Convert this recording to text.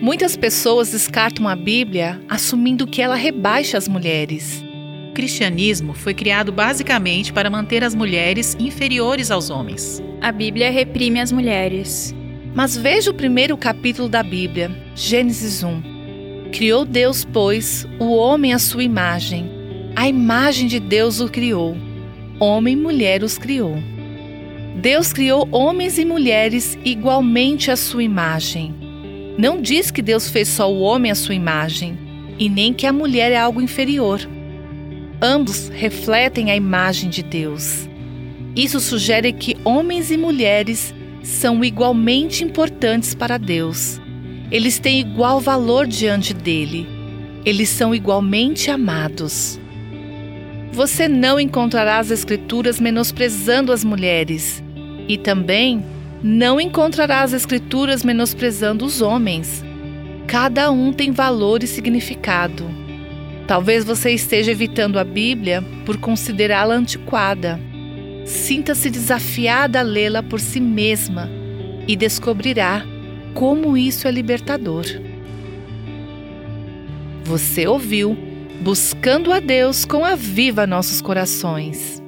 Muitas pessoas descartam a Bíblia assumindo que ela rebaixa as mulheres. O cristianismo foi criado basicamente para manter as mulheres inferiores aos homens. A Bíblia reprime as mulheres. Mas veja o primeiro capítulo da Bíblia, Gênesis 1. Criou Deus, pois, o homem à sua imagem. A imagem de Deus o criou. Homem e mulher os criou. Deus criou homens e mulheres igualmente à sua imagem. Não diz que Deus fez só o homem à sua imagem, e nem que a mulher é algo inferior. Ambos refletem a imagem de Deus. Isso sugere que homens e mulheres são igualmente importantes para Deus. Eles têm igual valor diante dele. Eles são igualmente amados. Você não encontrará as Escrituras menosprezando as mulheres, e também não encontrará as Escrituras menosprezando os homens. Cada um tem valor e significado. Talvez você esteja evitando a Bíblia por considerá-la antiquada. Sinta-se desafiada a lê-la por si mesma e descobrirá como isso é libertador. Você ouviu Buscando a Deus com a Viva Nossos Corações.